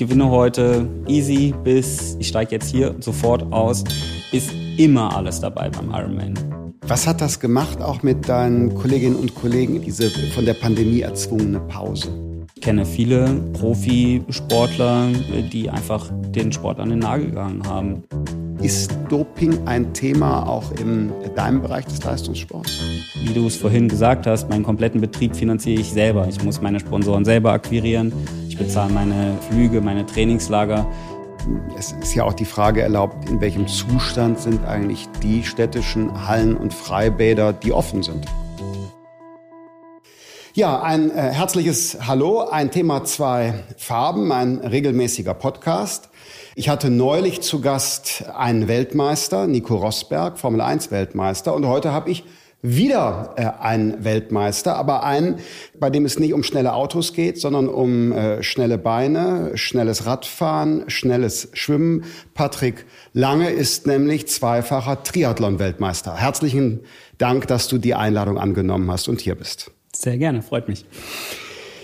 gewinne heute easy bis ich steige jetzt hier sofort aus, ist immer alles dabei beim Ironman. Was hat das gemacht auch mit deinen Kolleginnen und Kollegen, diese von der Pandemie erzwungene Pause? Ich kenne viele Profisportler, die einfach den Sport an den Nagel gegangen haben. Ist Doping ein Thema auch in deinem Bereich des Leistungssports? Wie du es vorhin gesagt hast, meinen kompletten Betrieb finanziere ich selber. Ich muss meine Sponsoren selber akquirieren. Bezahle meine Flüge, meine Trainingslager. Es ist ja auch die Frage erlaubt, in welchem Zustand sind eigentlich die städtischen Hallen und Freibäder, die offen sind. Ja, ein äh, herzliches Hallo, ein Thema zwei Farben, ein regelmäßiger Podcast. Ich hatte neulich zu Gast einen Weltmeister, Nico Rosberg, Formel 1 Weltmeister. Und heute habe ich wieder äh, einen Weltmeister, aber einen, bei dem es nicht um schnelle Autos geht, sondern um äh, schnelle Beine, schnelles Radfahren, schnelles Schwimmen. Patrick Lange ist nämlich zweifacher Triathlon-Weltmeister. Herzlichen Dank, dass du die Einladung angenommen hast und hier bist. Sehr gerne, freut mich.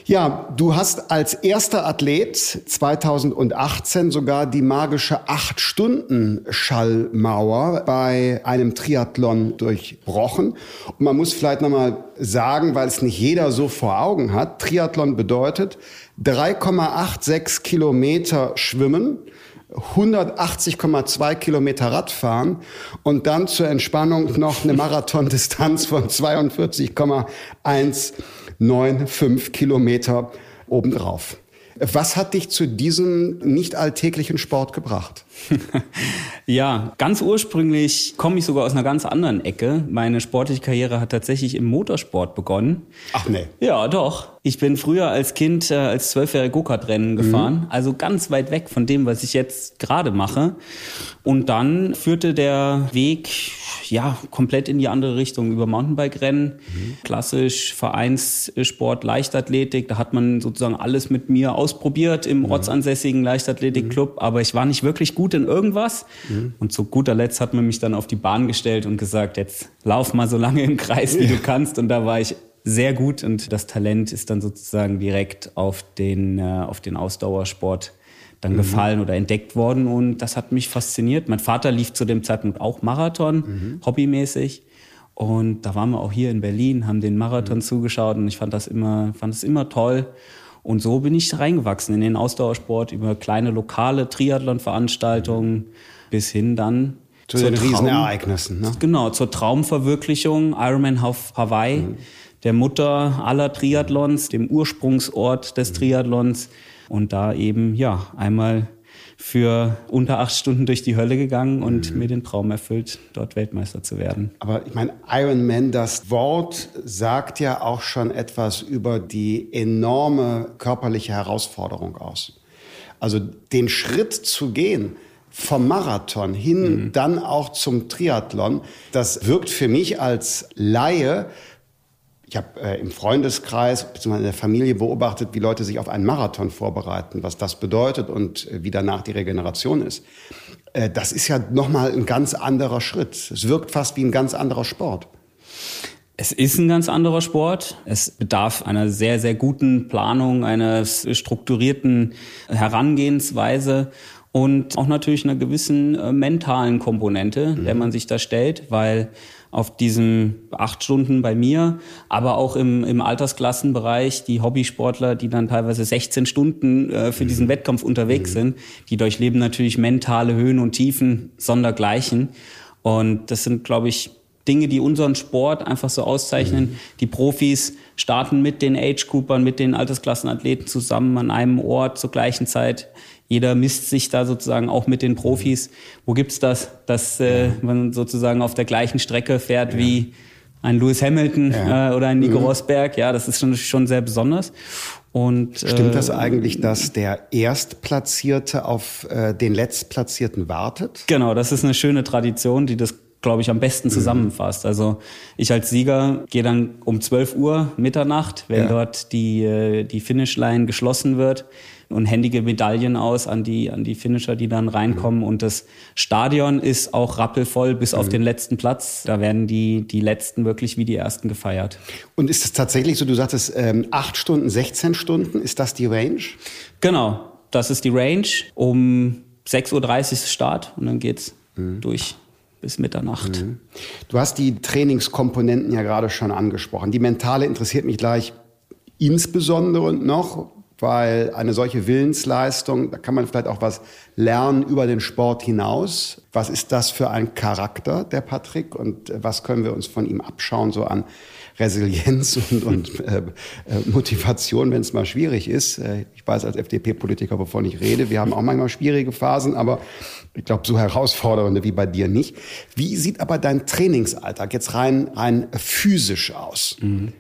Ja, du hast als erster Athlet 2018 sogar die magische 8-Stunden-Schallmauer bei einem Triathlon durchbrochen. Und man muss vielleicht nochmal sagen, weil es nicht jeder so vor Augen hat, Triathlon bedeutet 3,86 Kilometer schwimmen, 180,2 Kilometer Radfahren und dann zur Entspannung noch eine Marathondistanz von 42,1 neun, fünf Kilometer obendrauf. Was hat dich zu diesem nicht alltäglichen Sport gebracht? ja, ganz ursprünglich komme ich sogar aus einer ganz anderen Ecke. Meine sportliche Karriere hat tatsächlich im Motorsport begonnen. Ach nee. Ja, doch. Ich bin früher als Kind äh, als zwölfjähriger Go-Kart-Rennen mhm. gefahren, also ganz weit weg von dem, was ich jetzt gerade mache. Und dann führte der Weg ja komplett in die andere Richtung über Mountainbike-Rennen, mhm. klassisch Vereinssport, Leichtathletik. Da hat man sozusagen alles mit mir ausprobiert im mhm. ortsansässigen Leichtathletikclub, mhm. aber ich war nicht wirklich gut in irgendwas. Mhm. Und zu guter Letzt hat man mich dann auf die Bahn gestellt und gesagt, jetzt lauf mal so lange im Kreis, wie du kannst. Und da war ich sehr gut und das Talent ist dann sozusagen direkt auf den, äh, auf den Ausdauersport dann mhm. gefallen oder entdeckt worden und das hat mich fasziniert. Mein Vater lief zu dem Zeitpunkt auch Marathon, mhm. hobbymäßig. Und da waren wir auch hier in Berlin, haben den Marathon mhm. zugeschaut und ich fand das immer, fand es immer toll. Und so bin ich reingewachsen in den Ausdauersport über kleine lokale Triathlon-Veranstaltungen mhm. bis hin dann zu den Riesenereignissen. Ne? Genau, zur Traumverwirklichung, Ironman Hawaii. Mhm der Mutter aller Triathlons, dem Ursprungsort des Triathlons. Und da eben, ja, einmal für unter acht Stunden durch die Hölle gegangen und mhm. mir den Traum erfüllt, dort Weltmeister zu werden. Aber ich meine, Ironman, das Wort sagt ja auch schon etwas über die enorme körperliche Herausforderung aus. Also den Schritt zu gehen, vom Marathon hin, mhm. dann auch zum Triathlon, das wirkt für mich als Laie ich habe äh, im Freundeskreis bzw. in der Familie beobachtet, wie Leute sich auf einen Marathon vorbereiten, was das bedeutet und äh, wie danach die Regeneration ist. Äh, das ist ja nochmal ein ganz anderer Schritt. Es wirkt fast wie ein ganz anderer Sport. Es ist ein ganz anderer Sport. Es bedarf einer sehr, sehr guten Planung, einer strukturierten Herangehensweise und auch natürlich einer gewissen äh, mentalen Komponente, mhm. der man sich da stellt, weil auf diesen acht Stunden bei mir, aber auch im, im Altersklassenbereich die Hobbysportler, die dann teilweise 16 Stunden äh, für mhm. diesen Wettkampf unterwegs mhm. sind, die durchleben natürlich mentale Höhen und Tiefen sondergleichen. Und das sind, glaube ich, Dinge, die unseren Sport einfach so auszeichnen. Mhm. Die Profis starten mit den Age-Coopern, mit den Altersklassenathleten zusammen an einem Ort zur gleichen Zeit. Jeder misst sich da sozusagen auch mit den Profis. Wo gibt's das, dass äh, man sozusagen auf der gleichen Strecke fährt ja. wie ein Lewis Hamilton ja. äh, oder ein Nico mhm. Rosberg? Ja, das ist schon, schon sehr besonders. Und, Stimmt das äh, eigentlich, dass der Erstplatzierte auf äh, den Letztplatzierten wartet? Genau, das ist eine schöne Tradition, die das glaube ich, am besten mhm. zusammenfasst. Also ich als Sieger gehe dann um 12 Uhr Mitternacht, wenn ja. dort die, äh, die Finishline geschlossen wird, und händige Medaillen aus an die, an die Finisher, die dann reinkommen. Mhm. Und das Stadion ist auch rappelvoll bis mhm. auf den letzten Platz. Da werden die, die Letzten wirklich wie die Ersten gefeiert. Und ist es tatsächlich so, du sagtest ähm, 8 Stunden, 16 Stunden, ist das die Range? Genau. das ist die Range. Um 6.30 Uhr Start und dann geht's mhm. durch bis Mitternacht. Mhm. Du hast die Trainingskomponenten ja gerade schon angesprochen. Die mentale interessiert mich gleich insbesondere noch, weil eine solche Willensleistung, da kann man vielleicht auch was lernen über den Sport hinaus. Was ist das für ein Charakter, der Patrick, und was können wir uns von ihm abschauen, so an Resilienz und, und äh, äh, Motivation, wenn es mal schwierig ist. Äh, ich weiß als FDP-Politiker, wovon ich rede, wir haben auch manchmal schwierige Phasen, aber ich glaube, so herausfordernde wie bei dir nicht. Wie sieht aber dein Trainingsalltag jetzt rein, rein physisch aus? Mhm.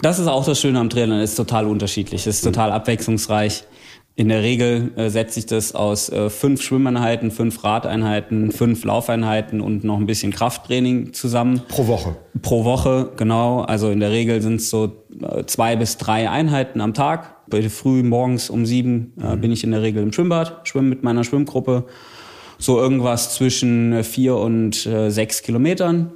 Das ist auch das Schöne am Triathlon, es ist total unterschiedlich, es ist total abwechslungsreich. In der Regel äh, setzt sich das aus äh, fünf Schwimmeinheiten, fünf Radeinheiten, fünf Laufeinheiten und noch ein bisschen Krafttraining zusammen. Pro Woche. Pro Woche, genau. Also in der Regel sind es so äh, zwei bis drei Einheiten am Tag. Früh morgens um sieben äh, mhm. bin ich in der Regel im Schwimmbad, schwimme mit meiner Schwimmgruppe. So irgendwas zwischen äh, vier und äh, sechs Kilometern.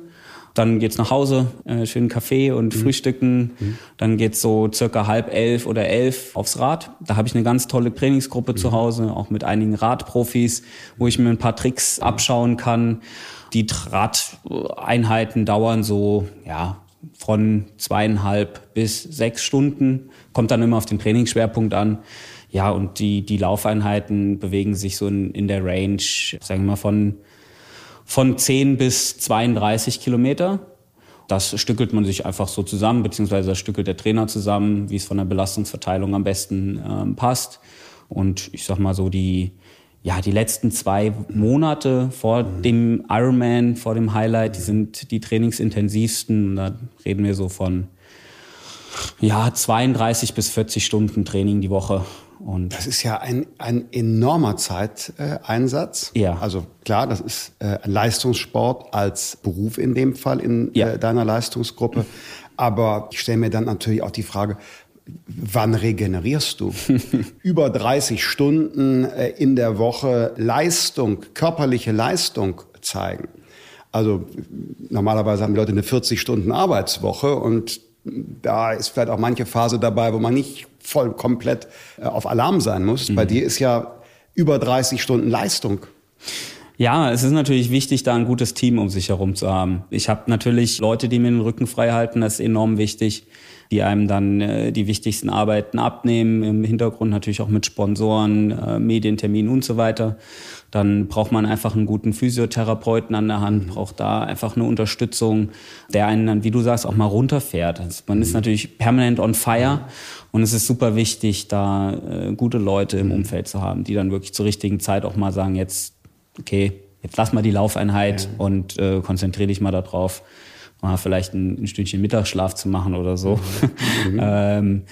Dann geht's nach Hause, äh, schön Kaffee und mhm. Frühstücken. Mhm. Dann geht's so circa halb elf oder elf aufs Rad. Da habe ich eine ganz tolle Trainingsgruppe mhm. zu Hause, auch mit einigen Radprofis, wo ich mir ein paar Tricks abschauen kann. Die Radeinheiten dauern so, ja, von zweieinhalb bis sechs Stunden. Kommt dann immer auf den Trainingsschwerpunkt an. Ja, und die, die Laufeinheiten bewegen sich so in, in der Range, sagen wir mal, von von 10 bis 32 Kilometer. Das stückelt man sich einfach so zusammen, beziehungsweise das stückelt der Trainer zusammen, wie es von der Belastungsverteilung am besten ähm, passt. Und ich sag mal so, die, ja, die letzten zwei Monate vor dem Ironman, vor dem Highlight, die sind die trainingsintensivsten. Und da reden wir so von ja, 32 bis 40 Stunden Training die Woche. Und das ist ja ein, ein enormer Zeiteinsatz. ja. Also klar, das ist äh, ein Leistungssport als Beruf in dem Fall in ja. äh, deiner Leistungsgruppe. Aber ich stelle mir dann natürlich auch die Frage, wann regenerierst du? Über 30 Stunden äh, in der Woche Leistung, körperliche Leistung zeigen. Also normalerweise haben die Leute eine 40 Stunden Arbeitswoche und da ist vielleicht auch manche Phase dabei, wo man nicht voll komplett äh, auf Alarm sein muss. Mhm. Bei dir ist ja über 30 Stunden Leistung. Ja, es ist natürlich wichtig, da ein gutes Team um sich herum zu haben. Ich habe natürlich Leute, die mir den Rücken frei halten, das ist enorm wichtig, die einem dann äh, die wichtigsten Arbeiten abnehmen, im Hintergrund natürlich auch mit Sponsoren, äh, Medienterminen und so weiter. Dann braucht man einfach einen guten Physiotherapeuten an der Hand, braucht da einfach eine Unterstützung, der einen dann, wie du sagst, auch mal runterfährt. Also man ist mhm. natürlich permanent on fire und es ist super wichtig, da äh, gute Leute im Umfeld zu haben, die dann wirklich zur richtigen Zeit auch mal sagen, jetzt, okay, jetzt lass mal die Laufeinheit ja. und äh, konzentriere dich mal darauf, mal vielleicht ein, ein Stündchen Mittagsschlaf zu machen oder so. Mhm. ähm,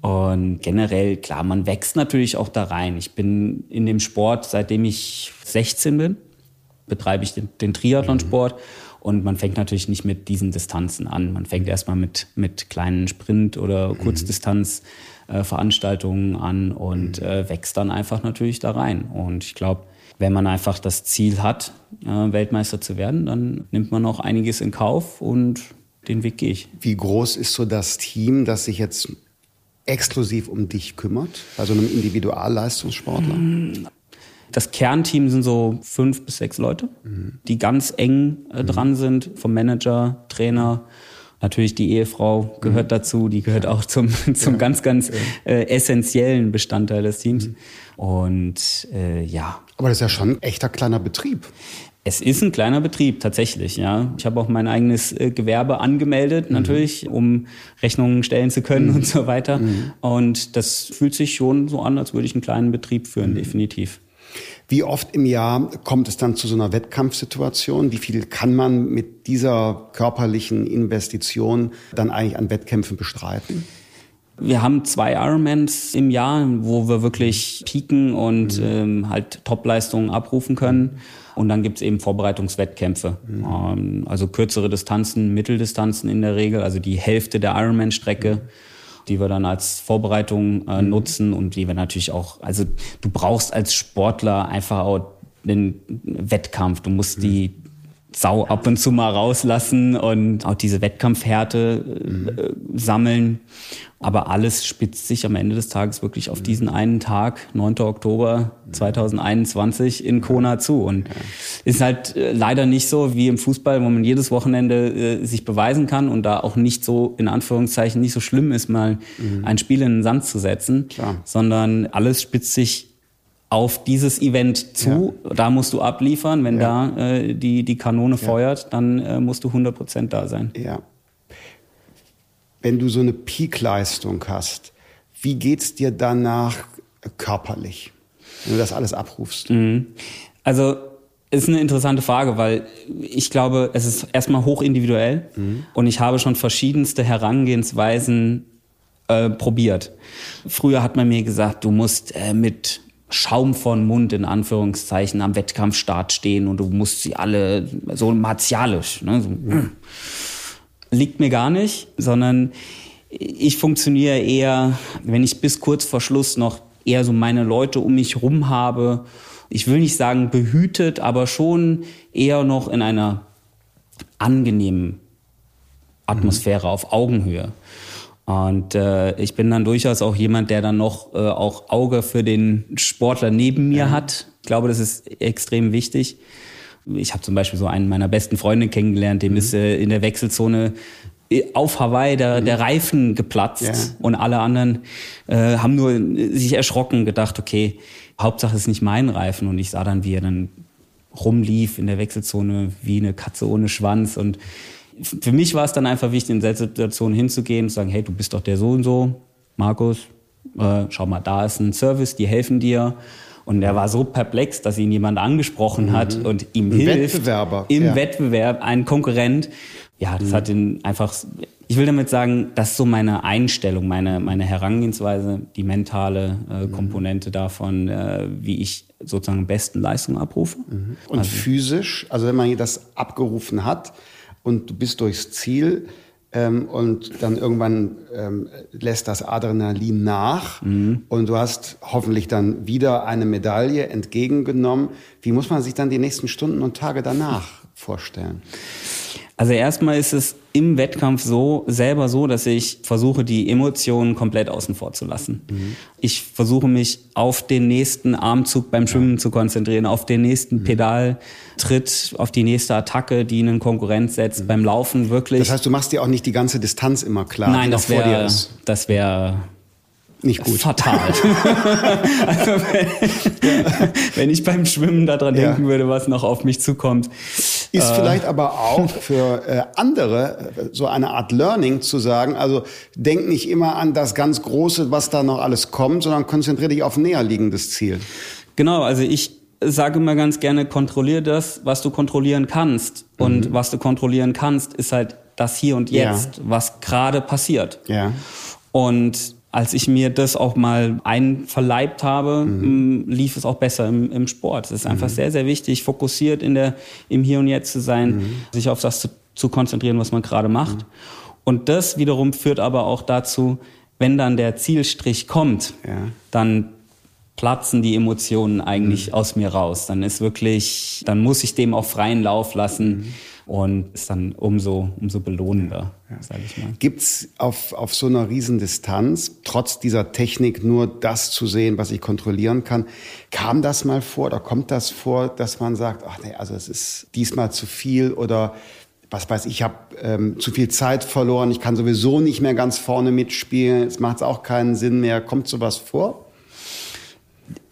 und generell, klar, man wächst natürlich auch da rein. Ich bin in dem Sport, seitdem ich 16 bin, betreibe ich den, den Triathlonsport. Mhm. Und man fängt natürlich nicht mit diesen Distanzen an. Man fängt erstmal mit, mit kleinen Sprint- oder mhm. Kurzdistanzveranstaltungen äh, an und mhm. äh, wächst dann einfach natürlich da rein. Und ich glaube, wenn man einfach das Ziel hat, äh, Weltmeister zu werden, dann nimmt man auch einiges in Kauf und den Weg gehe ich. Wie groß ist so das Team, das sich jetzt exklusiv um dich kümmert, bei so einem Individualleistungssportler? Das Kernteam sind so fünf bis sechs Leute, mhm. die ganz eng äh, dran mhm. sind, vom Manager, Trainer. Natürlich die Ehefrau gehört mhm. dazu, die gehört auch zum, zum ja. ganz, ganz äh, essentiellen Bestandteil des Teams. Mhm. Und äh, ja. Aber das ist ja schon ein echter kleiner Betrieb. Es ist ein kleiner Betrieb tatsächlich, ja. Ich habe auch mein eigenes äh, Gewerbe angemeldet, mhm. natürlich, um Rechnungen stellen zu können mhm. und so weiter. Mhm. Und das fühlt sich schon so an, als würde ich einen kleinen Betrieb führen, mhm. definitiv. Wie oft im Jahr kommt es dann zu so einer Wettkampfsituation? Wie viel kann man mit dieser körperlichen Investition dann eigentlich an Wettkämpfen bestreiten? Wir haben zwei Ironmans im Jahr, wo wir wirklich pieken und mhm. ähm, halt Topleistungen abrufen können. Und dann gibt's eben Vorbereitungswettkämpfe. Mhm. Ähm, also kürzere Distanzen, Mitteldistanzen in der Regel, also die Hälfte der Ironman-Strecke. Mhm. die wir dann als Vorbereitung äh, mhm. nutzen und die wir natürlich auch, also du brauchst als Sportler einfach auch den Wettkampf, du musst die Sau ab und zu mal rauslassen und auch diese Wettkampfhärte äh, sammeln. Aber alles spitzt sich am Ende des Tages wirklich auf diesen einen Tag, 9. Oktober 2021 in Kona zu. Und ja. ist halt äh, leider nicht so wie im Fußball, wo man jedes Wochenende äh, sich beweisen kann und da auch nicht so, in Anführungszeichen, nicht so schlimm ist, mal mhm. ein Spiel in den Sand zu setzen, Klar. sondern alles spitzt sich auf dieses Event zu. Ja. Da musst du abliefern. Wenn ja. da äh, die, die Kanone feuert, dann äh, musst du 100 Prozent da sein. Ja wenn du so eine Peakleistung hast, wie geht's dir danach körperlich, wenn du das alles abrufst? Mhm. Also ist eine interessante Frage, weil ich glaube, es ist erstmal hoch individuell mhm. und ich habe schon verschiedenste Herangehensweisen äh, probiert. Früher hat man mir gesagt, du musst äh, mit Schaum von Mund in Anführungszeichen am Wettkampfstart stehen und du musst sie alle so martialisch. Ne, so, mhm liegt mir gar nicht, sondern ich funktioniere eher, wenn ich bis kurz vor Schluss noch eher so meine Leute um mich rum habe. Ich will nicht sagen behütet, aber schon eher noch in einer angenehmen Atmosphäre mhm. auf Augenhöhe. Und äh, ich bin dann durchaus auch jemand, der dann noch äh, auch Auge für den Sportler neben mir ja. hat. Ich glaube, das ist extrem wichtig. Ich habe zum Beispiel so einen meiner besten Freunde kennengelernt, dem mhm. ist äh, in der Wechselzone äh, auf Hawaii der, der Reifen geplatzt ja. und alle anderen äh, haben nur sich erschrocken, gedacht, okay, Hauptsache ist nicht mein Reifen und ich sah dann, wie er dann rumlief in der Wechselzone wie eine Katze ohne Schwanz und für mich war es dann einfach wichtig, in der Situation hinzugehen und zu sagen, hey, du bist doch der so und so, Markus, äh, schau mal, da ist ein Service, die helfen dir und er war so perplex, dass ihn jemand angesprochen hat mhm. und ihm ein hilft. Wettbewerber. Im ja. Wettbewerb, ein Konkurrent. Ja, das mhm. hat ihn einfach, ich will damit sagen, das ist so meine Einstellung, meine, meine Herangehensweise, die mentale äh, mhm. Komponente davon, äh, wie ich sozusagen besten Leistung abrufe. Mhm. Und also, physisch, also wenn man das abgerufen hat und du bist durchs Ziel, ähm, und dann irgendwann ähm, lässt das Adrenalin nach mhm. und du hast hoffentlich dann wieder eine Medaille entgegengenommen. Wie muss man sich dann die nächsten Stunden und Tage danach vorstellen? Also erstmal ist es im Wettkampf so selber so, dass ich versuche, die Emotionen komplett außen vor zu lassen. Mhm. Ich versuche mich auf den nächsten Armzug beim Schwimmen ja. zu konzentrieren, auf den nächsten mhm. Pedaltritt, auf die nächste Attacke, die einen Konkurrent setzt, mhm. beim Laufen wirklich. Das heißt, du machst dir auch nicht die ganze Distanz immer klar. Nein, das wäre das wäre nicht gut. Fatal. also wenn, wenn, ich beim Schwimmen daran ja. denken würde, was noch auf mich zukommt. Ist äh, vielleicht aber auch für äh, andere äh, so eine Art Learning zu sagen, also denk nicht immer an das ganz Große, was da noch alles kommt, sondern konzentriere dich auf näher liegendes Ziel. Genau, also ich sage immer ganz gerne, kontrolliere das, was du kontrollieren kannst. Und mhm. was du kontrollieren kannst, ist halt das Hier und Jetzt, ja. was gerade passiert. Ja. Und als ich mir das auch mal einverleibt habe, mhm. lief es auch besser im, im Sport. Es ist einfach mhm. sehr, sehr wichtig, fokussiert in der, im Hier und Jetzt zu sein, mhm. sich auf das zu, zu, konzentrieren, was man gerade macht. Mhm. Und das wiederum führt aber auch dazu, wenn dann der Zielstrich kommt, ja. dann platzen die Emotionen eigentlich mhm. aus mir raus. Dann ist wirklich, dann muss ich dem auch freien Lauf lassen. Und ist dann umso, umso belohnender, ja. sage ich mal. Gibt's auf, auf so einer Riesendistanz, trotz dieser Technik, nur das zu sehen, was ich kontrollieren kann? Kam das mal vor oder kommt das vor, dass man sagt, ach nee, also es ist diesmal zu viel oder was weiß ich, ich habe ähm, zu viel Zeit verloren, ich kann sowieso nicht mehr ganz vorne mitspielen, es macht auch keinen Sinn mehr. Kommt sowas vor?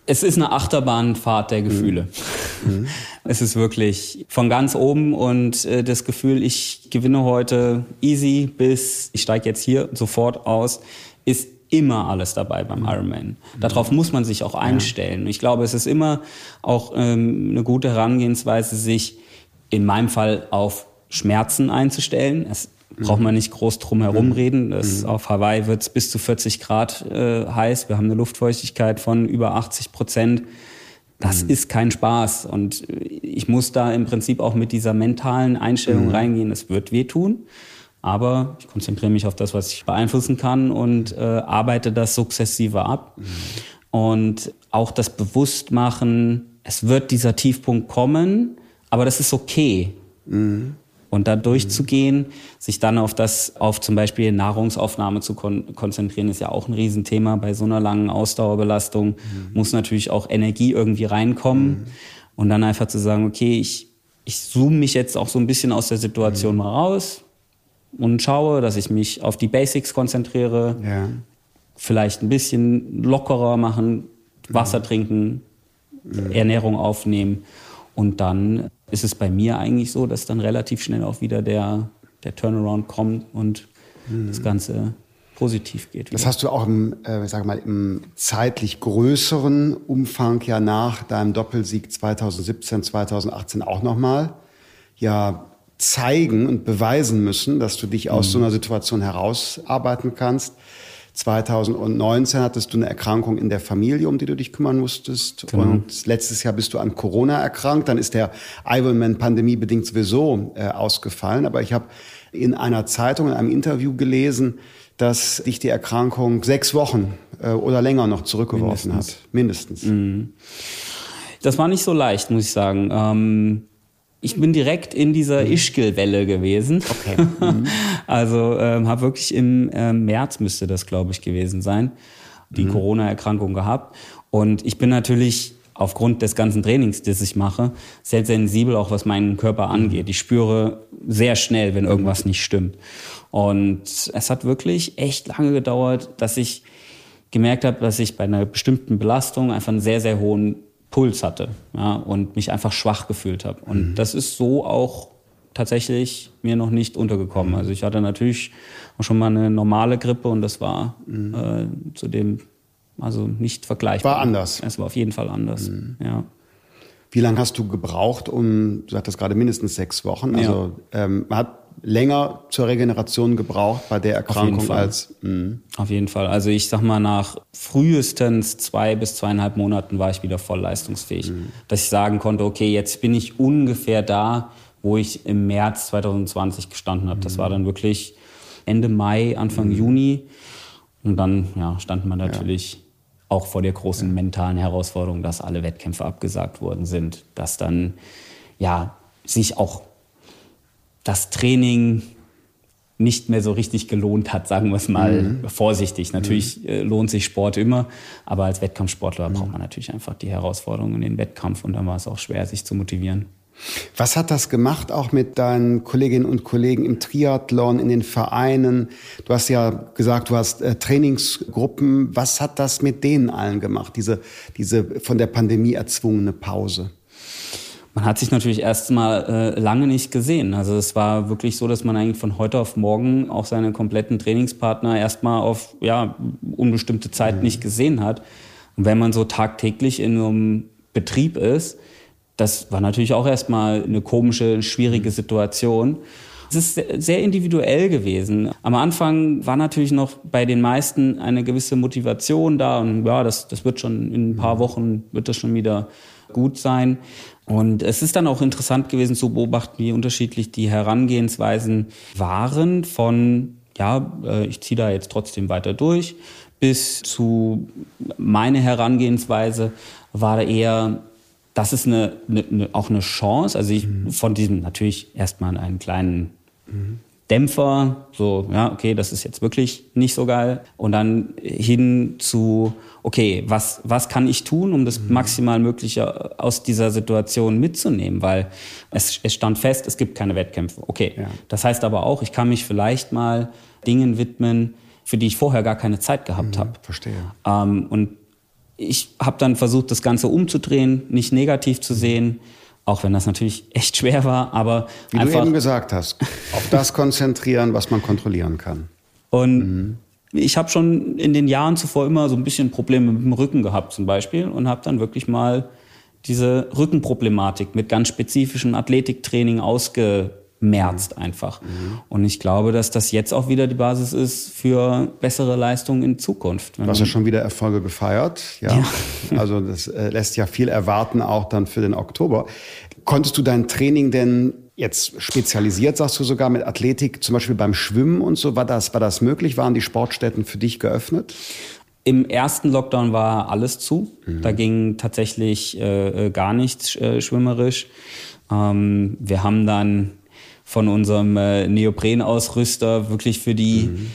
Es ist eine Achterbahnfahrt der Gefühle. Mhm. Es ist wirklich von ganz oben und äh, das Gefühl, ich gewinne heute easy bis ich steige jetzt hier sofort aus, ist immer alles dabei beim Ironman. Darauf muss man sich auch einstellen. Ich glaube, es ist immer auch ähm, eine gute Herangehensweise, sich in meinem Fall auf Schmerzen einzustellen. Es braucht man nicht groß drum herum mhm. reden. Das, mhm. Auf Hawaii wird es bis zu 40 Grad äh, heiß. Wir haben eine Luftfeuchtigkeit von über 80 Prozent. Das mhm. ist kein Spaß. Und ich muss da im Prinzip auch mit dieser mentalen Einstellung reingehen. Es wird wehtun. Aber ich konzentriere mich auf das, was ich beeinflussen kann und äh, arbeite das sukzessive ab. Und auch das Bewusstmachen, es wird dieser Tiefpunkt kommen, aber das ist okay Mhm. Und da durchzugehen, sich dann auf das, auf zum Beispiel Nahrungsaufnahme zu kon konzentrieren, ist ja auch ein Riesenthema. Bei so einer langen Ausdauerbelastung mhm. muss natürlich auch Energie irgendwie reinkommen. Mhm. Und dann einfach zu sagen, okay, ich, ich zoome mich jetzt auch so ein bisschen aus der Situation mhm. mal raus und schaue, dass ich mich auf die Basics konzentriere. Ja. Vielleicht ein bisschen lockerer machen, Wasser mhm. trinken, mhm. Ernährung aufnehmen. Und dann ist es bei mir eigentlich so, dass dann relativ schnell auch wieder der, der Turnaround kommt und mhm. das Ganze positiv geht. Wieder. Das hast du auch im, äh, sag mal, im zeitlich größeren Umfang ja nach deinem Doppelsieg 2017, 2018 auch nochmal ja zeigen und beweisen müssen, dass du dich aus mhm. so einer Situation herausarbeiten kannst. 2019 hattest du eine Erkrankung in der Familie, um die du dich kümmern musstest. Genau. Und letztes Jahr bist du an Corona erkrankt. Dann ist der Ironman pandemiebedingt sowieso äh, ausgefallen. Aber ich habe in einer Zeitung, in einem Interview gelesen, dass dich die Erkrankung sechs Wochen äh, oder länger noch zurückgeworfen Mindestens. hat. Mindestens. Mhm. Das war nicht so leicht, muss ich sagen. Ähm ich bin direkt in dieser mhm. Ischgl-Welle gewesen. Okay. Mhm. also ähm, habe wirklich im äh, März müsste das, glaube ich, gewesen sein, die mhm. Corona-Erkrankung gehabt. Und ich bin natürlich aufgrund des ganzen Trainings, das ich mache, sehr sensibel, auch was meinen Körper mhm. angeht. Ich spüre sehr schnell, wenn irgendwas nicht stimmt. Und es hat wirklich echt lange gedauert, dass ich gemerkt habe, dass ich bei einer bestimmten Belastung einfach einen sehr, sehr hohen Puls hatte ja, und mich einfach schwach gefühlt habe. Und mhm. das ist so auch tatsächlich mir noch nicht untergekommen. Also ich hatte natürlich auch schon mal eine normale Grippe und das war mhm. äh, zu dem also nicht vergleichbar. War anders. Es war auf jeden Fall anders. Mhm. Ja. Wie lange hast du gebraucht, um, du hattest gerade mindestens sechs Wochen, also ja. ähm, man hat länger zur Regeneration gebraucht bei der Erkrankung Auf als. Mh. Auf jeden Fall. Also ich sag mal, nach frühestens zwei bis zweieinhalb Monaten war ich wieder voll leistungsfähig. Mhm. Dass ich sagen konnte, okay, jetzt bin ich ungefähr da, wo ich im März 2020 gestanden habe. Mhm. Das war dann wirklich Ende Mai, Anfang mhm. Juni. Und dann ja, stand man natürlich ja. auch vor der großen ja. mentalen Herausforderung, dass alle Wettkämpfe abgesagt worden sind. Dass dann ja sich auch das Training nicht mehr so richtig gelohnt hat, sagen wir es mal mhm. vorsichtig. Natürlich mhm. äh, lohnt sich Sport immer, aber als Wettkampfsportler mhm. braucht man natürlich einfach die Herausforderungen in den Wettkampf und dann war es auch schwer, sich zu motivieren. Was hat das gemacht, auch mit deinen Kolleginnen und Kollegen im Triathlon, in den Vereinen? Du hast ja gesagt, du hast äh, Trainingsgruppen. Was hat das mit denen allen gemacht, diese, diese von der Pandemie erzwungene Pause? Man hat sich natürlich erstmal äh, lange nicht gesehen. Also es war wirklich so, dass man eigentlich von heute auf morgen auch seine kompletten Trainingspartner erstmal auf ja, unbestimmte Zeit mhm. nicht gesehen hat. Und wenn man so tagtäglich in so einem Betrieb ist, das war natürlich auch erstmal eine komische, schwierige mhm. Situation. Es ist sehr individuell gewesen. Am Anfang war natürlich noch bei den meisten eine gewisse Motivation da und ja, das, das wird schon in ein paar mhm. Wochen, wird das schon wieder gut sein. Und es ist dann auch interessant gewesen zu beobachten, wie unterschiedlich die Herangehensweisen waren von, ja, äh, ich ziehe da jetzt trotzdem weiter durch, bis zu meine Herangehensweise war da eher, das ist eine, eine, auch eine Chance. Also ich mhm. von diesem natürlich erstmal einen kleinen mhm. Dämpfer, so, ja, okay, das ist jetzt wirklich nicht so geil. Und dann hin zu, okay, was, was kann ich tun, um das mhm. maximal Mögliche aus dieser Situation mitzunehmen? Weil es, es stand fest, es gibt keine Wettkämpfe. Okay, ja. das heißt aber auch, ich kann mich vielleicht mal Dingen widmen, für die ich vorher gar keine Zeit gehabt mhm, habe. Verstehe. Ähm, und ich habe dann versucht, das Ganze umzudrehen, nicht negativ zu sehen auch wenn das natürlich echt schwer war, aber wie einfach, du eben gesagt hast, auf das konzentrieren, was man kontrollieren kann. Und mhm. ich habe schon in den Jahren zuvor immer so ein bisschen Probleme mit dem Rücken gehabt zum Beispiel und habe dann wirklich mal diese Rückenproblematik mit ganz spezifischem Athletiktraining ausge merzt einfach. Mhm. Und ich glaube, dass das jetzt auch wieder die Basis ist für bessere Leistungen in Zukunft. Du hast ja schon wieder Erfolge gefeiert. Ja. ja. Also das äh, lässt ja viel erwarten, auch dann für den Oktober. Konntest du dein Training denn jetzt spezialisiert, sagst du sogar mit Athletik, zum Beispiel beim Schwimmen und so, war das, war das möglich? Waren die Sportstätten für dich geöffnet? Im ersten Lockdown war alles zu. Mhm. Da ging tatsächlich äh, äh gar nichts äh, schwimmerisch. Ähm, wir haben dann von unserem äh, Neoprenausrüster wirklich für die mhm.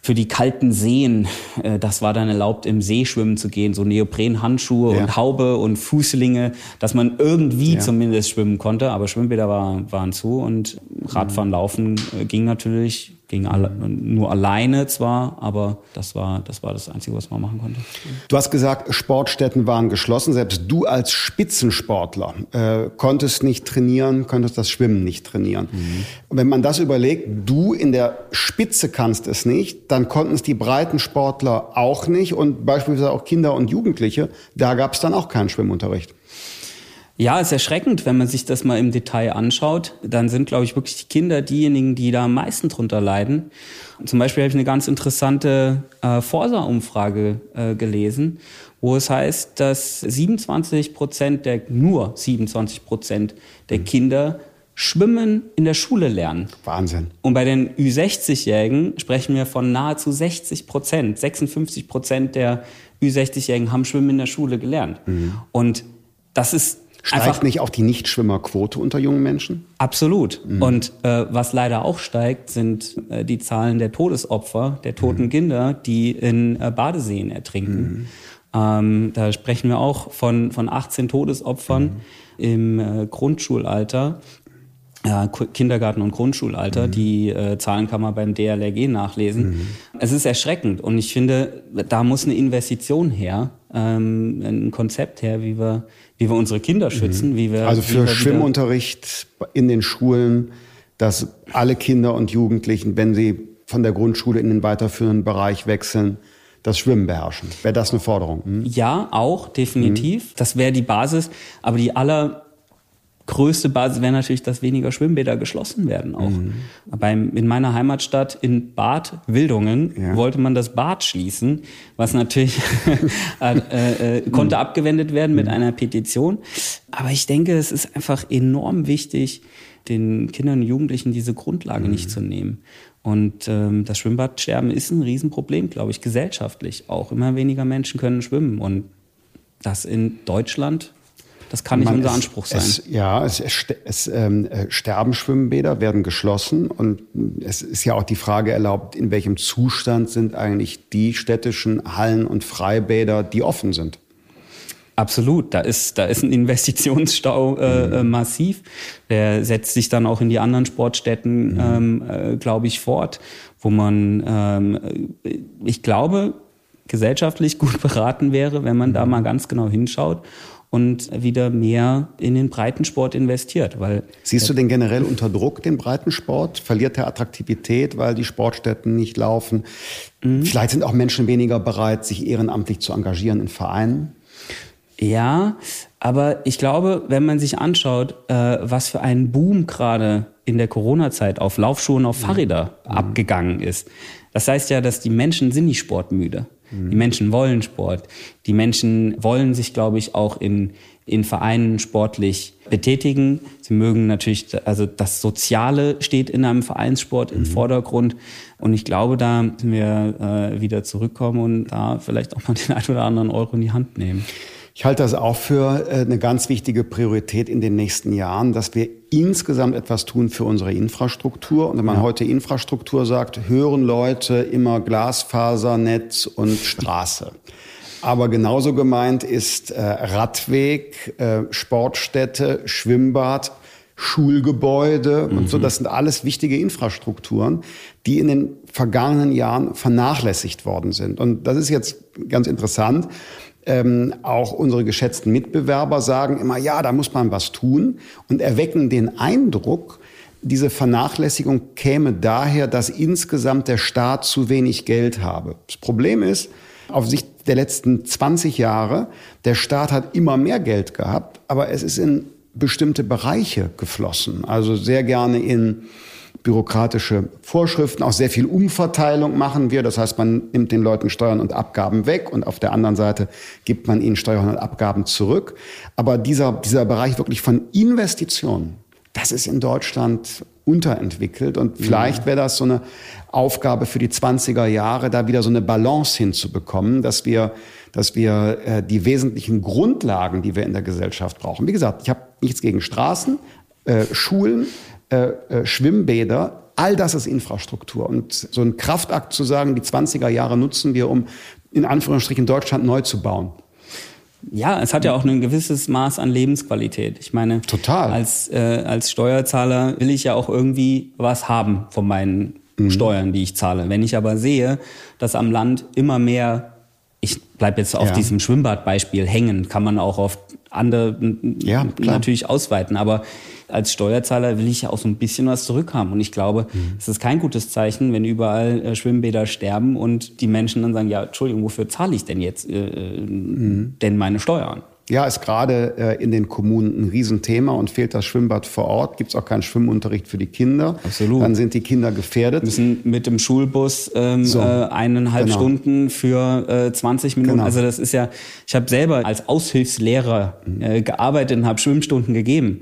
für die kalten Seen, äh, das war dann erlaubt, im See schwimmen zu gehen, so Neoprenhandschuhe ja. und Haube und Fußlinge, dass man irgendwie ja. zumindest schwimmen konnte, aber Schwimmbäder war, waren zu und Radfahren, Laufen äh, ging natürlich ging alle, nur alleine zwar, aber das war, das war das Einzige, was man machen konnte. Du hast gesagt, Sportstätten waren geschlossen. Selbst du als Spitzensportler äh, konntest nicht trainieren, konntest das Schwimmen nicht trainieren. Mhm. Wenn man das überlegt, du in der Spitze kannst es nicht, dann konnten es die Breitensportler auch nicht und beispielsweise auch Kinder und Jugendliche. Da gab es dann auch keinen Schwimmunterricht. Ja, ist erschreckend, wenn man sich das mal im Detail anschaut. Dann sind, glaube ich, wirklich die Kinder diejenigen, die da am meisten drunter leiden. Zum Beispiel habe ich eine ganz interessante äh, Forsa-Umfrage äh, gelesen, wo es heißt, dass 27 Prozent der, nur 27 Prozent der Kinder Schwimmen in der Schule lernen. Wahnsinn. Und bei den Ü60-Jährigen sprechen wir von nahezu 60 Prozent. 56 Prozent der Ü60-Jährigen haben Schwimmen in der Schule gelernt. Mhm. Und das ist Steigt einfach, nicht auch die Nichtschwimmerquote unter jungen Menschen? Absolut. Mhm. Und äh, was leider auch steigt, sind äh, die Zahlen der Todesopfer, der toten mhm. Kinder, die in äh, Badeseen ertrinken. Mhm. Ähm, da sprechen wir auch von, von 18 Todesopfern mhm. im äh, Grundschulalter. Ja, Kindergarten- und Grundschulalter. Mhm. Die äh, Zahlen kann man beim DLRG nachlesen. Mhm. Es ist erschreckend und ich finde, da muss eine Investition her, ähm, ein Konzept her, wie wir wie wir unsere Kinder schützen, mhm. wie wir. Also für wir Schwimmunterricht in den Schulen, dass alle Kinder und Jugendlichen, wenn sie von der Grundschule in den weiterführenden Bereich wechseln, das Schwimmen beherrschen. Wäre das eine Forderung? Hm? Ja, auch, definitiv. Mhm. Das wäre die Basis. Aber die aller größte Basis wäre natürlich, dass weniger Schwimmbäder geschlossen werden auch. Mhm. Beim, in meiner Heimatstadt in Bad Wildungen ja. wollte man das Bad schließen, was natürlich äh, äh, äh, konnte mhm. abgewendet werden mit mhm. einer Petition. Aber ich denke, es ist einfach enorm wichtig, den Kindern und Jugendlichen diese Grundlage nicht mhm. zu nehmen. Und ähm, das Schwimmbadsterben ist ein Riesenproblem, glaube ich, gesellschaftlich auch. Immer weniger Menschen können schwimmen und das in Deutschland das kann nicht Man, unser Anspruch sein. Es, ja, es, es ähm, äh, sterben Schwimmbäder, werden geschlossen und es ist ja auch die Frage erlaubt, in welchem Zustand sind eigentlich die städtischen Hallen und Freibäder, die offen sind. Absolut, da ist, da ist ein Investitionsstau äh, mhm. Äh, massiv. Der setzt sich dann auch in die anderen Sportstätten, mhm. ähm, äh, glaube ich, fort, wo man, ähm, ich glaube, gesellschaftlich gut beraten wäre, wenn man mhm. da mal ganz genau hinschaut und wieder mehr in den Breitensport investiert. Weil Siehst du den generell unter Druck, den Breitensport? Verliert der Attraktivität, weil die Sportstätten nicht laufen? Mhm. Vielleicht sind auch Menschen weniger bereit, sich ehrenamtlich zu engagieren in Vereinen? Ja, aber ich glaube, wenn man sich anschaut, äh, was für ein Boom gerade in der Corona-Zeit auf Laufschuhen, auf mhm. Fahrräder mhm. abgegangen ist. Das heißt ja, dass die Menschen sind nicht sportmüde. Mhm. Die Menschen wollen Sport. Die Menschen wollen sich, glaube ich, auch in, in Vereinen sportlich betätigen. Sie mögen natürlich, also das Soziale steht in einem Vereinssport im mhm. Vordergrund. Und ich glaube, da müssen wir äh, wieder zurückkommen und da vielleicht auch mal den ein oder anderen Euro in die Hand nehmen. Ich halte das auch für äh, eine ganz wichtige Priorität in den nächsten Jahren, dass wir insgesamt etwas tun für unsere Infrastruktur. Und wenn man ja. heute Infrastruktur sagt, hören Leute immer Glasfasernetz und Straße. Aber genauso gemeint ist äh, Radweg, äh, Sportstätte, Schwimmbad, Schulgebäude mhm. und so. Mhm. Das sind alles wichtige Infrastrukturen, die in den vergangenen Jahren vernachlässigt worden sind. Und das ist jetzt ganz interessant. Ähm, auch unsere geschätzten Mitbewerber sagen immer, ja, da muss man was tun und erwecken den Eindruck, diese Vernachlässigung käme daher, dass insgesamt der Staat zu wenig Geld habe. Das Problem ist, auf Sicht der letzten 20 Jahre, der Staat hat immer mehr Geld gehabt, aber es ist in bestimmte Bereiche geflossen. Also sehr gerne in bürokratische Vorschriften, auch sehr viel Umverteilung machen wir. Das heißt, man nimmt den Leuten Steuern und Abgaben weg und auf der anderen Seite gibt man ihnen Steuern und Abgaben zurück. Aber dieser, dieser Bereich wirklich von Investitionen, das ist in Deutschland unterentwickelt und vielleicht wäre das so eine Aufgabe für die 20er Jahre, da wieder so eine Balance hinzubekommen, dass wir, dass wir äh, die wesentlichen Grundlagen, die wir in der Gesellschaft brauchen. Wie gesagt, ich habe nichts gegen Straßen, äh, Schulen, äh, äh, Schwimmbäder, all das ist Infrastruktur. Und so ein Kraftakt zu sagen, die 20er Jahre nutzen wir, um in Anführungsstrichen Deutschland neu zu bauen. Ja, es hat ja auch ein gewisses Maß an Lebensqualität. Ich meine, total. Als, äh, als Steuerzahler will ich ja auch irgendwie was haben von meinen mhm. Steuern, die ich zahle. Wenn ich aber sehe, dass am Land immer mehr ich bleibe jetzt auf ja. diesem Schwimmbadbeispiel hängen, kann man auch auf andere ja, natürlich ausweiten. Aber als Steuerzahler will ich ja auch so ein bisschen was zurückhaben. Und ich glaube, mhm. es ist kein gutes Zeichen, wenn überall äh, Schwimmbäder sterben und die Menschen dann sagen, ja, Entschuldigung, wofür zahle ich denn jetzt äh, mhm. denn meine Steuern? Ja, ist gerade äh, in den Kommunen ein Riesenthema und fehlt das Schwimmbad vor Ort, gibt es auch keinen Schwimmunterricht für die Kinder. Absolut. Dann sind die Kinder gefährdet. Müssen mit dem Schulbus ähm, so, äh, eineinhalb genau. Stunden für äh, 20 Minuten. Genau. Also das ist ja, ich habe selber als Aushilfslehrer äh, gearbeitet und habe Schwimmstunden gegeben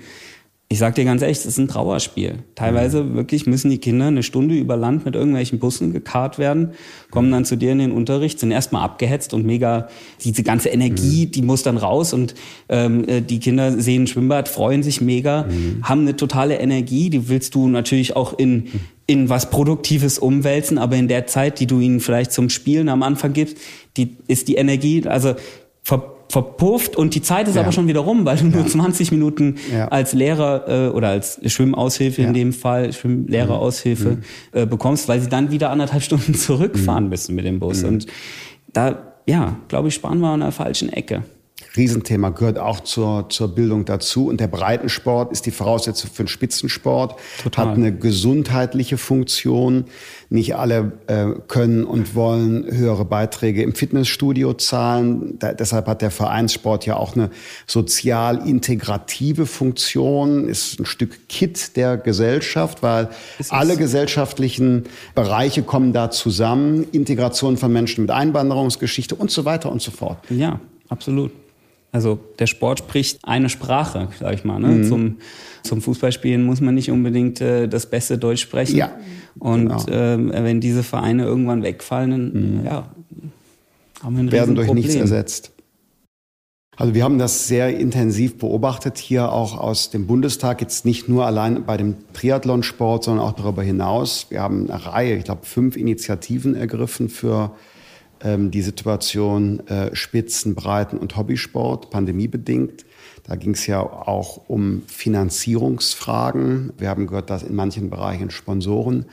ich sag dir ganz ehrlich, es ist ein Trauerspiel. Teilweise mhm. wirklich müssen die Kinder eine Stunde über Land mit irgendwelchen Bussen gekarrt werden, kommen dann zu dir in den Unterricht, sind erstmal abgehetzt und mega, diese ganze Energie, mhm. die muss dann raus und ähm, äh, die Kinder sehen ein Schwimmbad, freuen sich mega, mhm. haben eine totale Energie, die willst du natürlich auch in, in was Produktives umwälzen, aber in der Zeit, die du ihnen vielleicht zum Spielen am Anfang gibst, die ist die Energie, also ver verpufft und die Zeit ist ja. aber schon wieder rum, weil du nur 20 Minuten ja. als Lehrer äh, oder als Schwimmaushilfe in dem Fall, Schwimmlehreraushilfe mhm. äh, bekommst, weil sie dann wieder anderthalb Stunden zurückfahren mhm. müssen mit dem Bus. Mhm. Und da, ja, glaube ich, sparen wir an der falschen Ecke. Riesenthema, gehört auch zur, zur Bildung dazu. Und der Breitensport ist die Voraussetzung für den Spitzensport, Total. hat eine gesundheitliche Funktion. Nicht alle äh, können und wollen höhere Beiträge im Fitnessstudio zahlen. Da, deshalb hat der Vereinssport ja auch eine sozial integrative Funktion, ist ein Stück Kit der Gesellschaft, weil alle gesellschaftlichen Bereiche kommen da zusammen. Integration von Menschen mit Einwanderungsgeschichte und so weiter und so fort. Ja, absolut. Also der Sport spricht eine Sprache, sag ich mal. Ne? Mhm. Zum, zum Fußballspielen muss man nicht unbedingt äh, das beste Deutsch sprechen. Ja. Und genau. äh, wenn diese Vereine irgendwann wegfallen, dann mhm. ja, haben wir ein werden durch nichts ersetzt. Also wir haben das sehr intensiv beobachtet hier auch aus dem Bundestag, jetzt nicht nur allein bei dem Triathlonsport, sondern auch darüber hinaus. Wir haben eine Reihe, ich glaube fünf Initiativen ergriffen für ähm, die Situation äh, Spitzen, Breiten und Hobbysport, pandemiebedingt. Da ging es ja auch um Finanzierungsfragen. Wir haben gehört, dass in manchen Bereichen Sponsoren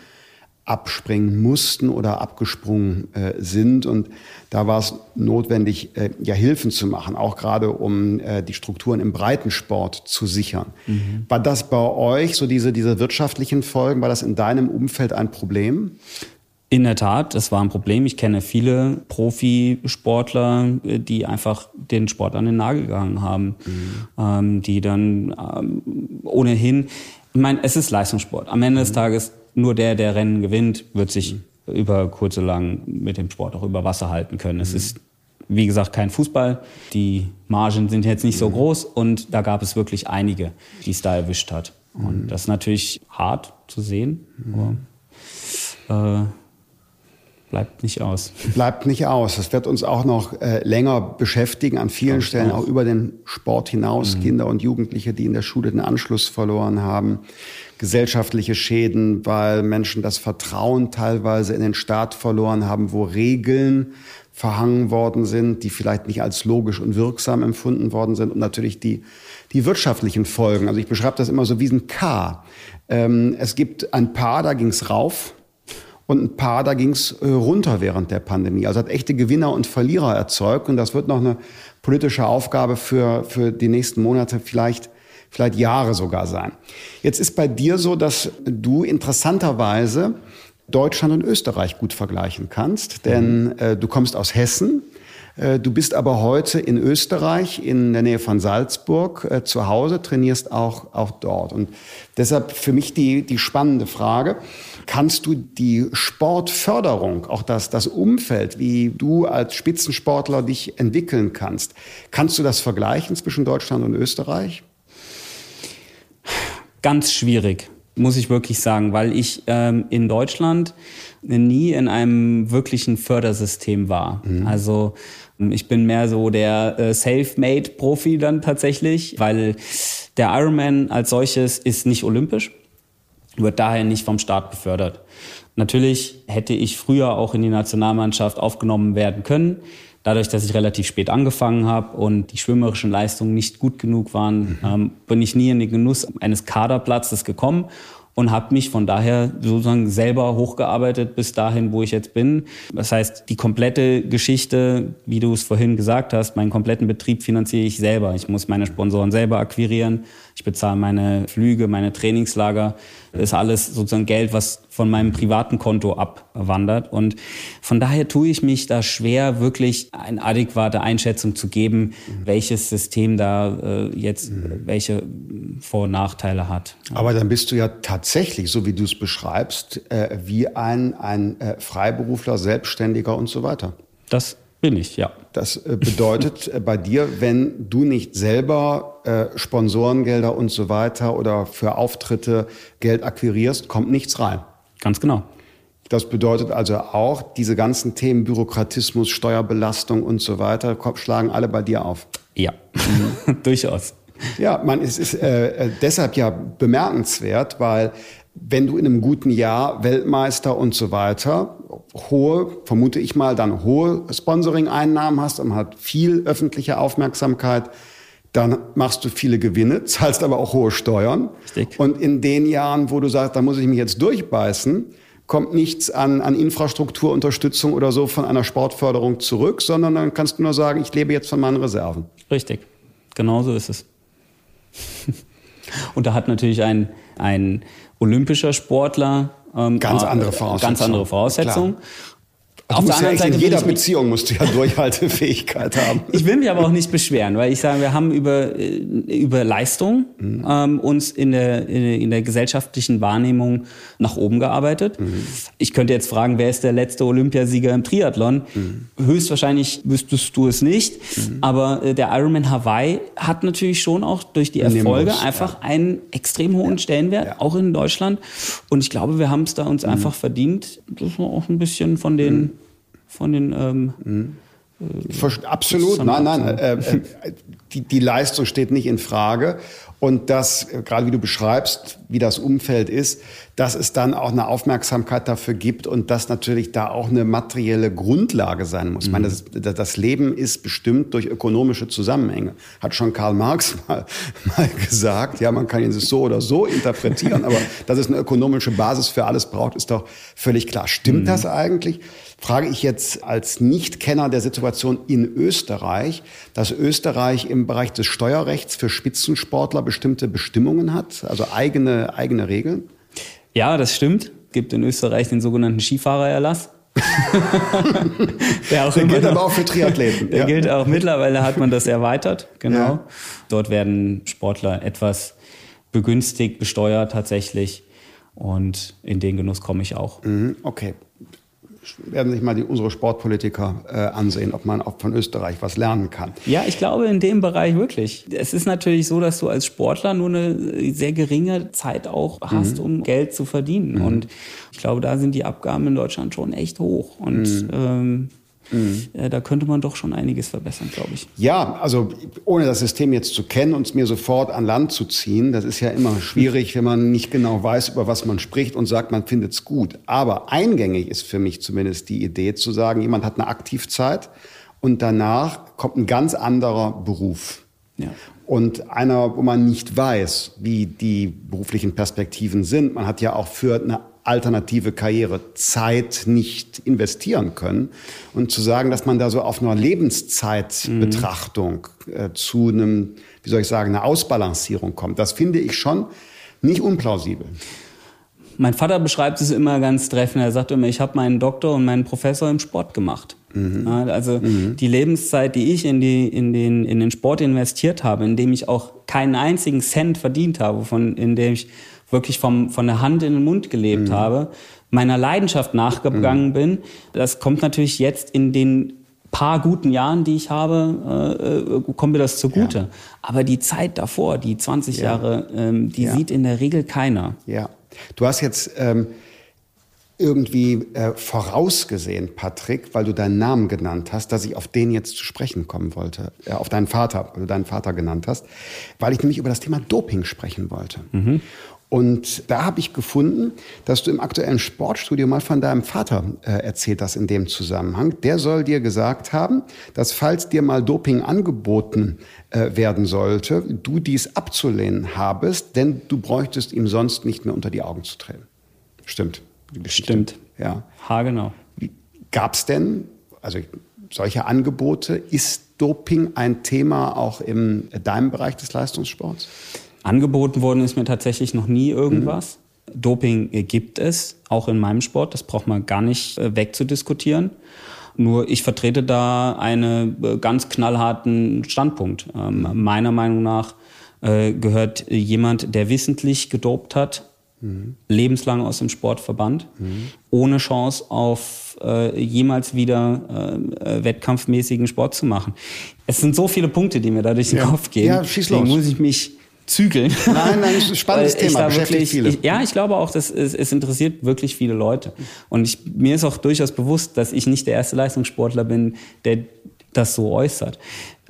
abspringen mussten oder abgesprungen äh, sind. Und da war es notwendig, äh, ja Hilfen zu machen, auch gerade um äh, die Strukturen im Breitensport zu sichern. Mhm. War das bei euch, so diese, diese wirtschaftlichen Folgen, war das in deinem Umfeld ein Problem? In der Tat, das war ein Problem. Ich kenne viele Profisportler, die einfach den Sport an den Nagel gegangen haben, mhm. ähm, die dann ähm, ohnehin, ich meine, es ist Leistungssport. Am Ende mhm. des Tages nur der, der Rennen gewinnt, wird sich mhm. über kurz oder lang mit dem Sport auch über Wasser halten können. Es mhm. ist wie gesagt, kein Fußball. Die Margen sind jetzt nicht so mhm. groß und da gab es wirklich einige, die es da erwischt hat. Und mhm. das ist natürlich hart zu sehen. Aber, äh, Bleibt nicht aus. Bleibt nicht aus. Das wird uns auch noch äh, länger beschäftigen, an vielen Stellen auch. auch über den Sport hinaus. Mhm. Kinder und Jugendliche, die in der Schule den Anschluss verloren haben. Gesellschaftliche Schäden, weil Menschen das Vertrauen teilweise in den Staat verloren haben, wo Regeln verhangen worden sind, die vielleicht nicht als logisch und wirksam empfunden worden sind. Und natürlich die, die wirtschaftlichen Folgen. Also ich beschreibe das immer so wie ein K. Ähm, es gibt ein Paar, da ging es rauf und ein paar, da ging es äh, runter während der Pandemie. Also hat echte Gewinner und Verlierer erzeugt und das wird noch eine politische Aufgabe für, für die nächsten Monate, vielleicht, vielleicht Jahre sogar sein. Jetzt ist bei dir so, dass du interessanterweise Deutschland und Österreich gut vergleichen kannst, denn äh, du kommst aus Hessen. Äh, du bist aber heute in Österreich, in der Nähe von Salzburg, äh, zu Hause, trainierst auch, auch dort. Und deshalb für mich die, die spannende Frage, Kannst du die Sportförderung, auch das, das Umfeld, wie du als Spitzensportler dich entwickeln kannst, kannst du das vergleichen zwischen Deutschland und Österreich? Ganz schwierig, muss ich wirklich sagen, weil ich ähm, in Deutschland nie in einem wirklichen Fördersystem war. Mhm. Also ich bin mehr so der äh, Self-Made-Profi dann tatsächlich, weil der Ironman als solches ist nicht olympisch. Wird daher nicht vom Staat befördert. Natürlich hätte ich früher auch in die Nationalmannschaft aufgenommen werden können. Dadurch, dass ich relativ spät angefangen habe und die schwimmerischen Leistungen nicht gut genug waren, mhm. ähm, bin ich nie in den Genuss eines Kaderplatzes gekommen und habe mich von daher sozusagen selber hochgearbeitet bis dahin, wo ich jetzt bin. Das heißt, die komplette Geschichte, wie du es vorhin gesagt hast, meinen kompletten Betrieb finanziere ich selber. Ich muss meine Sponsoren selber akquirieren. Ich bezahle meine Flüge, meine Trainingslager. Das ist alles sozusagen Geld, was von meinem privaten Konto abwandert. Und von daher tue ich mich da schwer, wirklich eine adäquate Einschätzung zu geben, welches System da äh, jetzt welche Vor- und Nachteile hat. Aber dann bist du ja tatsächlich, so wie du es beschreibst, äh, wie ein, ein äh, Freiberufler, Selbstständiger und so weiter. Das bin ich, ja. Das äh, bedeutet äh, bei dir, wenn du nicht selber äh, Sponsorengelder und so weiter oder für Auftritte Geld akquirierst, kommt nichts rein. Ganz genau. Das bedeutet also auch, diese ganzen Themen Bürokratismus, Steuerbelastung und so weiter schlagen alle bei dir auf. Ja, durchaus. Ja, man, es ist äh, deshalb ja bemerkenswert, weil wenn du in einem guten Jahr Weltmeister und so weiter hohe, vermute ich mal, dann hohe Sponsoring-Einnahmen hast und hat viel öffentliche Aufmerksamkeit, dann machst du viele Gewinne, zahlst aber auch hohe Steuern. Richtig. Und in den Jahren, wo du sagst, da muss ich mich jetzt durchbeißen, kommt nichts an, an Infrastrukturunterstützung oder so von einer Sportförderung zurück, sondern dann kannst du nur sagen, ich lebe jetzt von meinen Reserven. Richtig, genau so ist es. und da hat natürlich ein, ein olympischer Sportler ähm, ganz andere Voraussetzungen. Ganz andere Voraussetzungen. Auf der anderen ja Seite in jeder Beziehung musst du ja Durchhaltefähigkeit haben. Ich will mich aber auch nicht beschweren, weil ich sage, wir haben über, äh, über Leistung mhm. ähm, uns in der, in der gesellschaftlichen Wahrnehmung nach oben gearbeitet. Mhm. Ich könnte jetzt fragen, wer ist der letzte Olympiasieger im Triathlon? Mhm. Höchstwahrscheinlich wüsstest du es nicht. Mhm. Aber äh, der Ironman Hawaii hat natürlich schon auch durch die Erfolge Nimbus, einfach ja. einen extrem hohen ja. Stellenwert, auch in Deutschland. Und ich glaube, wir haben es da uns mhm. einfach verdient, dass wir auch ein bisschen von den mhm von den ähm, mhm. Äh, absolut, nein, nein. Äh, äh, die, die Leistung steht nicht in Frage. Und das, äh, gerade wie du beschreibst, wie das Umfeld ist, dass es dann auch eine Aufmerksamkeit dafür gibt und dass natürlich da auch eine materielle Grundlage sein muss. Mhm. Ich meine, das, das, Leben ist bestimmt durch ökonomische Zusammenhänge. Hat schon Karl Marx mal, mal gesagt. Ja, man kann ihn so oder so interpretieren, aber dass es eine ökonomische Basis für alles braucht, ist doch völlig klar. Stimmt mhm. das eigentlich? frage ich jetzt als Nichtkenner der Situation in Österreich, dass Österreich im Bereich des Steuerrechts für Spitzensportler bestimmte Bestimmungen hat, also eigene, eigene Regeln? Ja, das stimmt. Es gibt in Österreich den sogenannten Skifahrererlass. der, der gilt aber auch für Triathleten. Der ja. gilt auch mittlerweile hat man das erweitert, genau. Ja. Dort werden Sportler etwas begünstigt, besteuert tatsächlich. Und in den Genuss komme ich auch. Mhm, okay werden sich mal die, unsere Sportpolitiker äh, ansehen, ob man auch von Österreich was lernen kann. Ja, ich glaube in dem Bereich wirklich. Es ist natürlich so, dass du als Sportler nur eine sehr geringe Zeit auch hast, mhm. um Geld zu verdienen. Mhm. Und ich glaube, da sind die Abgaben in Deutschland schon echt hoch. Und mhm. ähm, Mhm. Äh, da könnte man doch schon einiges verbessern, glaube ich. Ja, also ohne das System jetzt zu kennen und es mir sofort an Land zu ziehen, das ist ja immer schwierig, wenn man nicht genau weiß, über was man spricht und sagt, man findet es gut. Aber eingängig ist für mich zumindest die Idee zu sagen, jemand hat eine Aktivzeit und danach kommt ein ganz anderer Beruf. Ja. Und einer, wo man nicht weiß, wie die beruflichen Perspektiven sind. Man hat ja auch für eine alternative Karriere Zeit nicht investieren können. Und zu sagen, dass man da so auf einer Lebenszeitbetrachtung mhm. äh, zu einem, wie soll ich sagen, einer Ausbalancierung kommt, das finde ich schon nicht unplausibel. Mein Vater beschreibt es immer ganz treffend. Er sagt immer, ich habe meinen Doktor und meinen Professor im Sport gemacht. Mhm. also mhm. die Lebenszeit, die ich in, die, in, den, in den Sport investiert habe, in dem ich auch keinen einzigen Cent verdient habe, von, in dem ich wirklich vom, von der Hand in den Mund gelebt mhm. habe, meiner Leidenschaft nachgegangen mhm. bin. Das kommt natürlich jetzt in den paar guten Jahren, die ich habe, äh, äh kommt mir das zugute. Ja. Aber die Zeit davor, die 20 ja. Jahre, ähm, die ja. sieht in der Regel keiner. Ja. Du hast jetzt ähm, irgendwie äh, vorausgesehen, Patrick, weil du deinen Namen genannt hast, dass ich auf den jetzt zu sprechen kommen wollte, äh, auf deinen Vater, weil du deinen Vater genannt hast, weil ich nämlich über das Thema Doping sprechen wollte. Mhm. Und da habe ich gefunden, dass du im aktuellen Sportstudio mal von deinem Vater äh, erzählt hast in dem Zusammenhang. Der soll dir gesagt haben, dass falls dir mal Doping angeboten äh, werden sollte, du dies abzulehnen habest, denn du bräuchtest ihm sonst nicht mehr unter die Augen zu treten. Stimmt. Stimmt. Ja. Ha, genau. Gab es denn, also solche Angebote, ist Doping ein Thema auch in deinem Bereich des Leistungssports? Angeboten worden ist mir tatsächlich noch nie irgendwas. Mhm. Doping gibt es, auch in meinem Sport. Das braucht man gar nicht äh, wegzudiskutieren. Nur ich vertrete da einen äh, ganz knallharten Standpunkt. Ähm, meiner Meinung nach äh, gehört jemand, der wissentlich gedopt hat, mhm. lebenslang aus dem Sport verbannt, mhm. ohne Chance auf äh, jemals wieder äh, wettkampfmäßigen Sport zu machen. Es sind so viele Punkte, die mir da durch den. Kopf gehen. Ja, schieß los. Deswegen muss ich mich zügeln. Nein, nein, spannendes Thema, beschäftigt wirklich, viele. Ich, ja, ich glaube auch, dass es, es interessiert wirklich viele Leute. Und ich, mir ist auch durchaus bewusst, dass ich nicht der erste Leistungssportler bin, der das so äußert.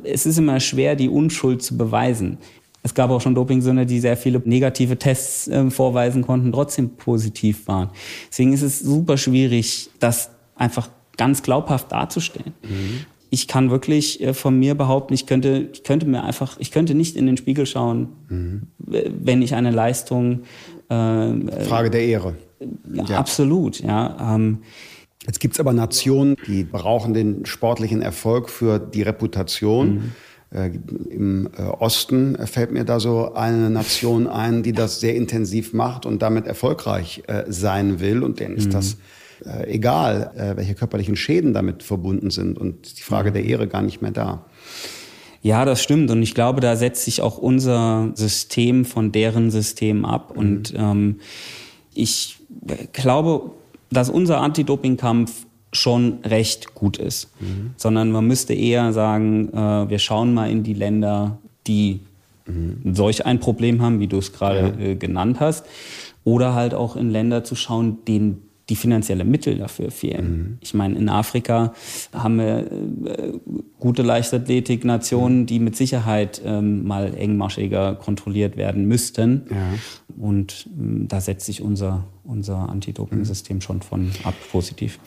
Es ist immer schwer, die Unschuld zu beweisen. Es gab auch schon Dopingsünder, die sehr viele negative Tests äh, vorweisen konnten, trotzdem positiv waren. Deswegen ist es super schwierig, das einfach ganz glaubhaft darzustellen. Mhm ich kann wirklich äh, von mir behaupten, ich könnte, ich könnte mir einfach, ich könnte nicht in den Spiegel schauen, mhm. wenn ich eine Leistung. Äh, Frage der Ehre. Ja, ja. Absolut, ja. Ähm, Jetzt gibt es aber Nationen, die brauchen den sportlichen Erfolg für die Reputation. Mhm. Äh, Im äh, Osten fällt mir da so eine Nation ein, die das sehr intensiv macht und damit erfolgreich äh, sein will. Und denen ist mhm. das egal, welche körperlichen Schäden damit verbunden sind und die Frage der Ehre gar nicht mehr da. Ja, das stimmt. Und ich glaube, da setzt sich auch unser System von deren System ab. Mhm. Und ähm, ich glaube, dass unser Anti-Doping-Kampf schon recht gut ist. Mhm. Sondern man müsste eher sagen, äh, wir schauen mal in die Länder, die mhm. solch ein Problem haben, wie du es gerade ja. äh, genannt hast. Oder halt auch in Länder zu schauen, denen die finanzielle Mittel dafür fehlen. Mhm. Ich meine, in Afrika haben wir äh, gute Leichtathletik-Nationen, die mit Sicherheit ähm, mal engmaschiger kontrolliert werden müssten. Ja. Und ähm, da setzt sich unser, unser Anti-Doping-System mhm. schon von ab positiv.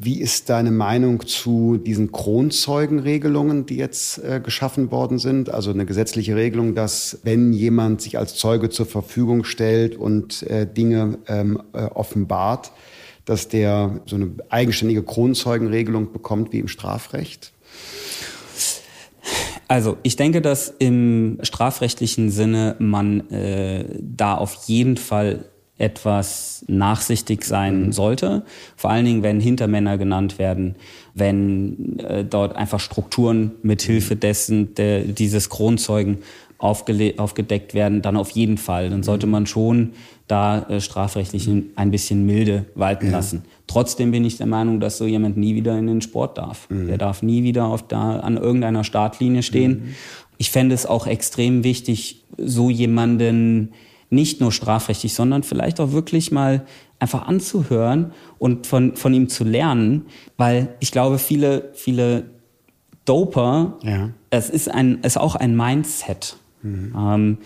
Wie, ist deine Meinung zu diesen Kronzeugenregelungen, die jetzt äh, geschaffen worden sind? Also eine gesetzliche Regelung, dass wenn jemand sich als Zeuge zur Verfügung stellt und äh, Dinge ähm, äh, offenbart, dass der so eine eigenständige Kronzeugenregelung bekommt wie im Strafrecht? Also ich denke, dass im strafrechtlichen Sinne man äh, da auf jeden Fall etwas nachsichtig sein mhm. sollte. Vor allen Dingen, wenn Hintermänner genannt werden, wenn äh, dort einfach Strukturen mithilfe dessen, der, dieses Kronzeugen aufgedeckt werden, dann auf jeden Fall. Dann sollte mhm. man schon da äh, strafrechtlich ein bisschen milde walten ja. lassen. Trotzdem bin ich der Meinung, dass so jemand nie wieder in den Sport darf. Mhm. Der darf nie wieder auf da, an irgendeiner Startlinie stehen. Mhm. Ich fände es auch extrem wichtig, so jemanden nicht nur strafrechtlich, sondern vielleicht auch wirklich mal einfach anzuhören und von, von ihm zu lernen, weil ich glaube, viele, viele Doper, ja. es ist ein, es ist auch ein Mindset. Mhm. Ähm,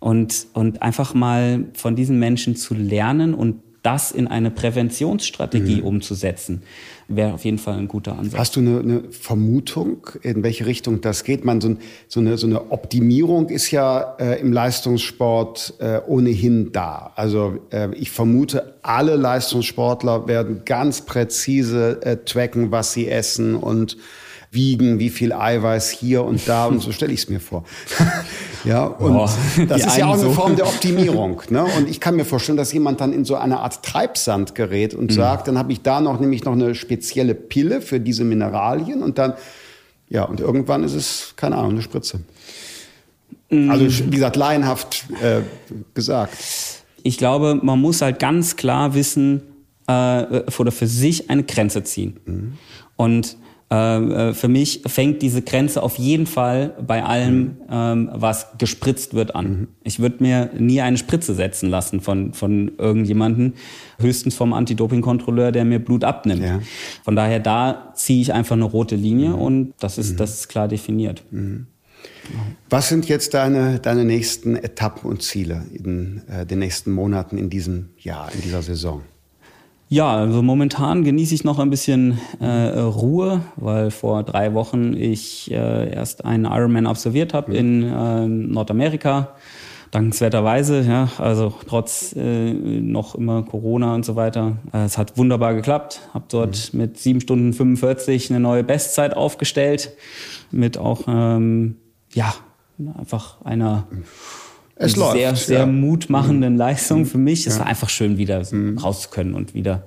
und, und einfach mal von diesen Menschen zu lernen und das in eine Präventionsstrategie mhm. umzusetzen, wäre auf jeden Fall ein guter Ansatz. Hast du eine, eine Vermutung, in welche Richtung das geht? Man, so, so, eine, so eine Optimierung ist ja äh, im Leistungssport äh, ohnehin da. Also äh, ich vermute, alle Leistungssportler werden ganz präzise äh, tracken, was sie essen und wiegen, wie viel Eiweiß hier und da und so stelle ich es mir vor. ja, und oh, das ist ja auch eine so. Form der Optimierung. Ne? Und ich kann mir vorstellen, dass jemand dann in so eine Art Treibsand gerät und mhm. sagt, dann habe ich da noch nämlich noch eine spezielle Pille für diese Mineralien und dann, ja, und irgendwann ist es, keine Ahnung, eine Spritze. Mhm. Also, wie gesagt, laienhaft äh, gesagt. Ich glaube, man muss halt ganz klar wissen äh, oder für sich eine Grenze ziehen. Mhm. Und für mich fängt diese Grenze auf jeden Fall bei allem, ähm, was gespritzt wird, an. Mhm. Ich würde mir nie eine Spritze setzen lassen von, von irgendjemanden, höchstens vom Anti-Doping-Kontrolleur, der mir Blut abnimmt. Ja. Von daher, da ziehe ich einfach eine rote Linie mhm. und das ist, mhm. das ist klar definiert. Mhm. Was sind jetzt deine, deine nächsten Etappen und Ziele in äh, den nächsten Monaten in diesem Jahr, in dieser Saison? Ja, also momentan genieße ich noch ein bisschen äh, Ruhe, weil vor drei Wochen ich äh, erst einen Ironman absolviert habe mhm. in äh, Nordamerika. Dankenswerterweise, ja, also trotz äh, noch immer Corona und so weiter. Äh, es hat wunderbar geklappt. Habe dort mhm. mit sieben Stunden 45 eine neue Bestzeit aufgestellt. Mit auch, ähm, ja, einfach einer es sehr, läuft, sehr ja. mutmachenden mhm. Leistung für mich. Es ja. war einfach schön, wieder mhm. raus zu können und wieder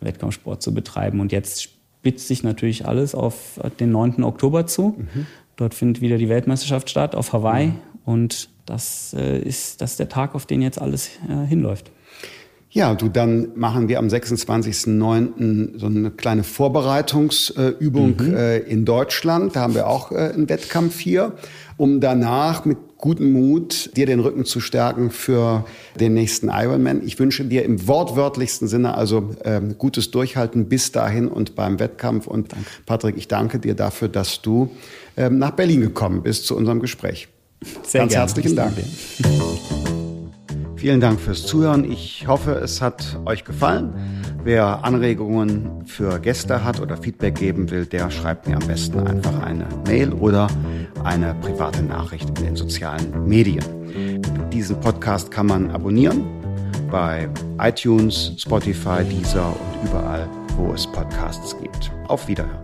Wettkampfsport zu betreiben. Und jetzt spitzt sich natürlich alles auf den 9. Oktober zu. Mhm. Dort findet wieder die Weltmeisterschaft statt auf Hawaii. Und das äh, ist das ist der Tag, auf den jetzt alles äh, hinläuft. Ja, du, dann machen wir am 26.09. so eine kleine Vorbereitungsübung mhm. äh, in Deutschland. Da haben wir auch äh, einen Wettkampf hier, um danach mit gutem Mut dir den Rücken zu stärken für den nächsten Ironman. Ich wünsche dir im wortwörtlichsten Sinne also äh, gutes Durchhalten bis dahin und beim Wettkampf. Und Patrick, ich danke dir dafür, dass du äh, nach Berlin gekommen bist zu unserem Gespräch. Sehr Ganz gerne. herzlichen Dank. Vielen Dank fürs Zuhören. Ich hoffe, es hat euch gefallen. Wer Anregungen für Gäste hat oder Feedback geben will, der schreibt mir am besten einfach eine Mail oder eine private Nachricht in den sozialen Medien. Diesen Podcast kann man abonnieren bei iTunes, Spotify, Deezer und überall, wo es Podcasts gibt. Auf Wiederhören.